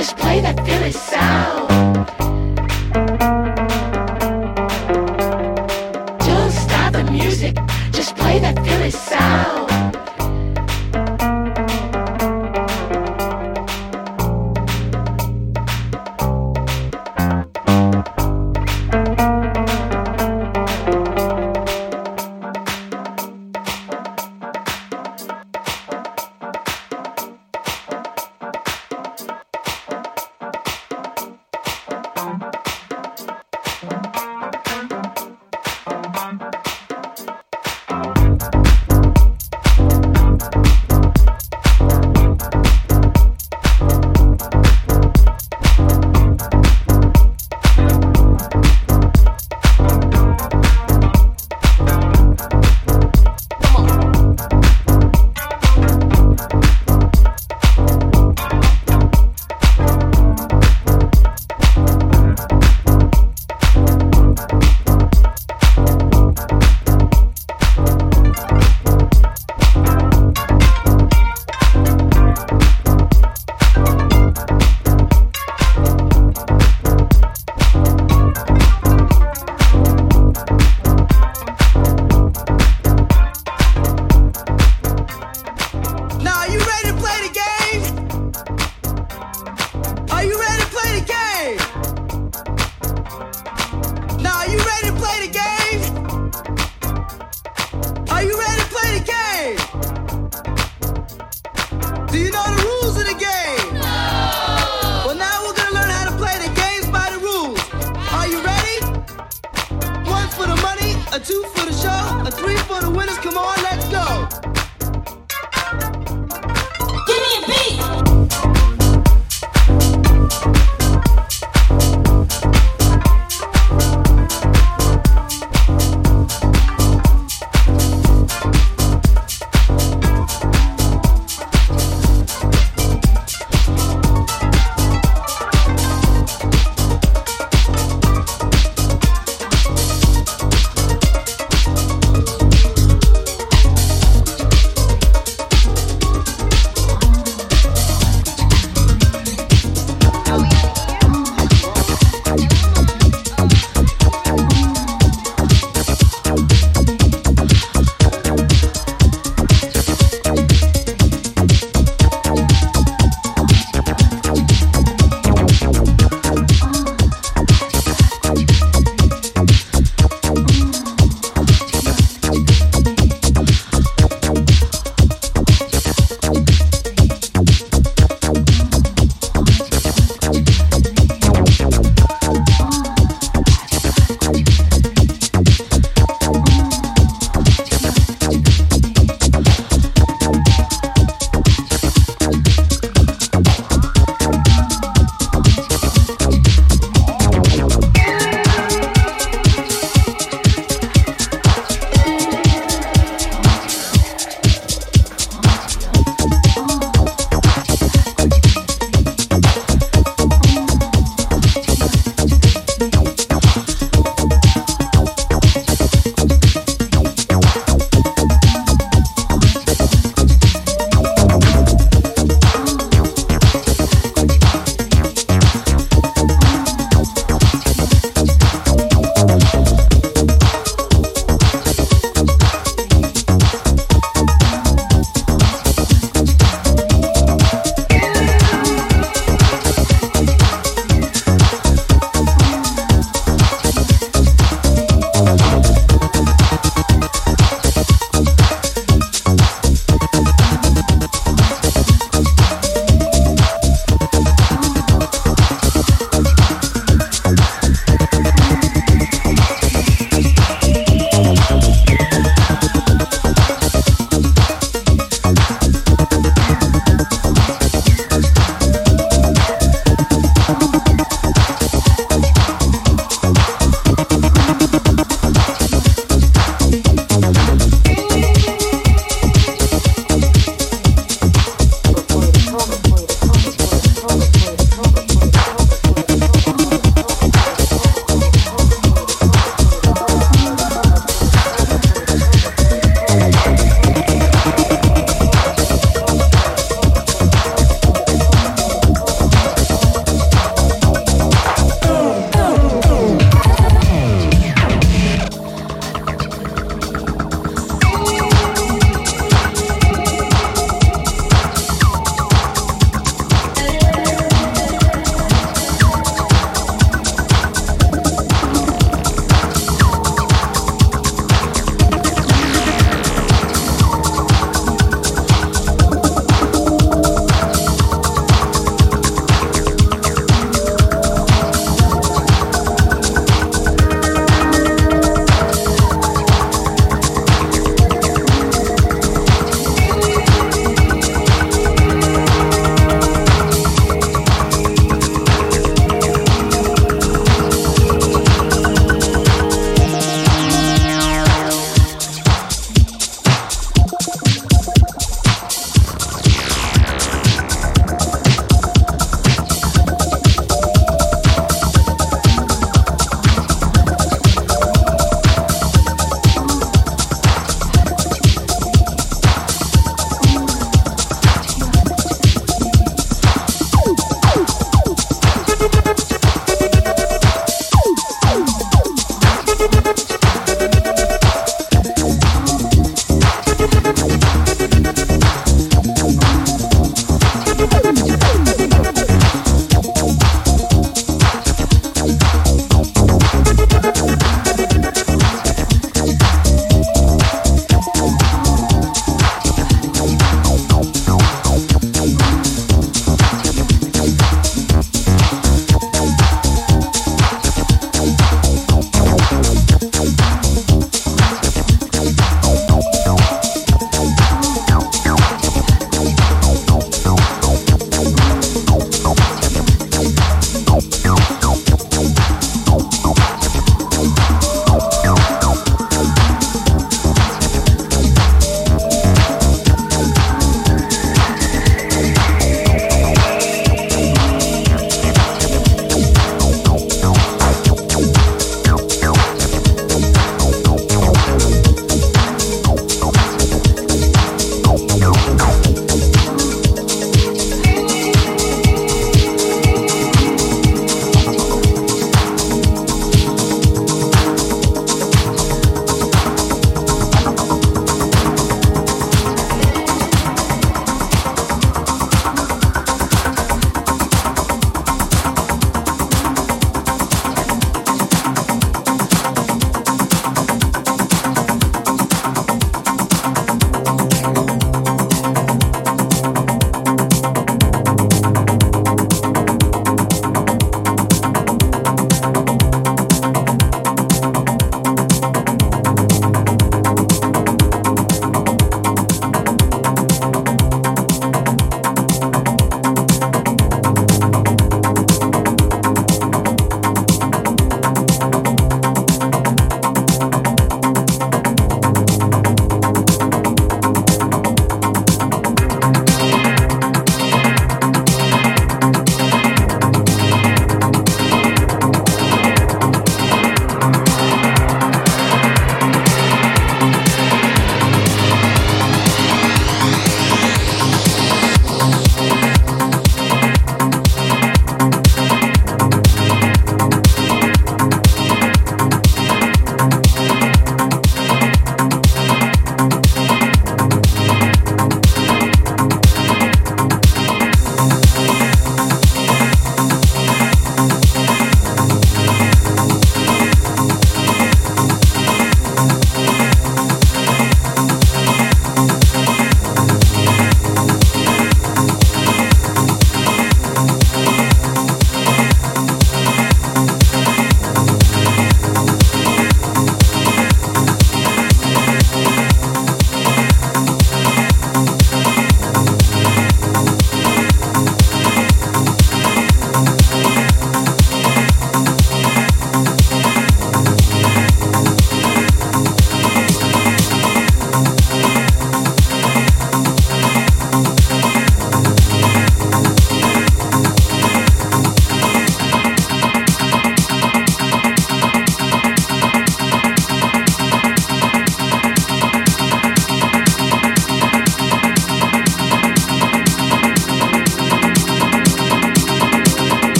Just play that Philly sound.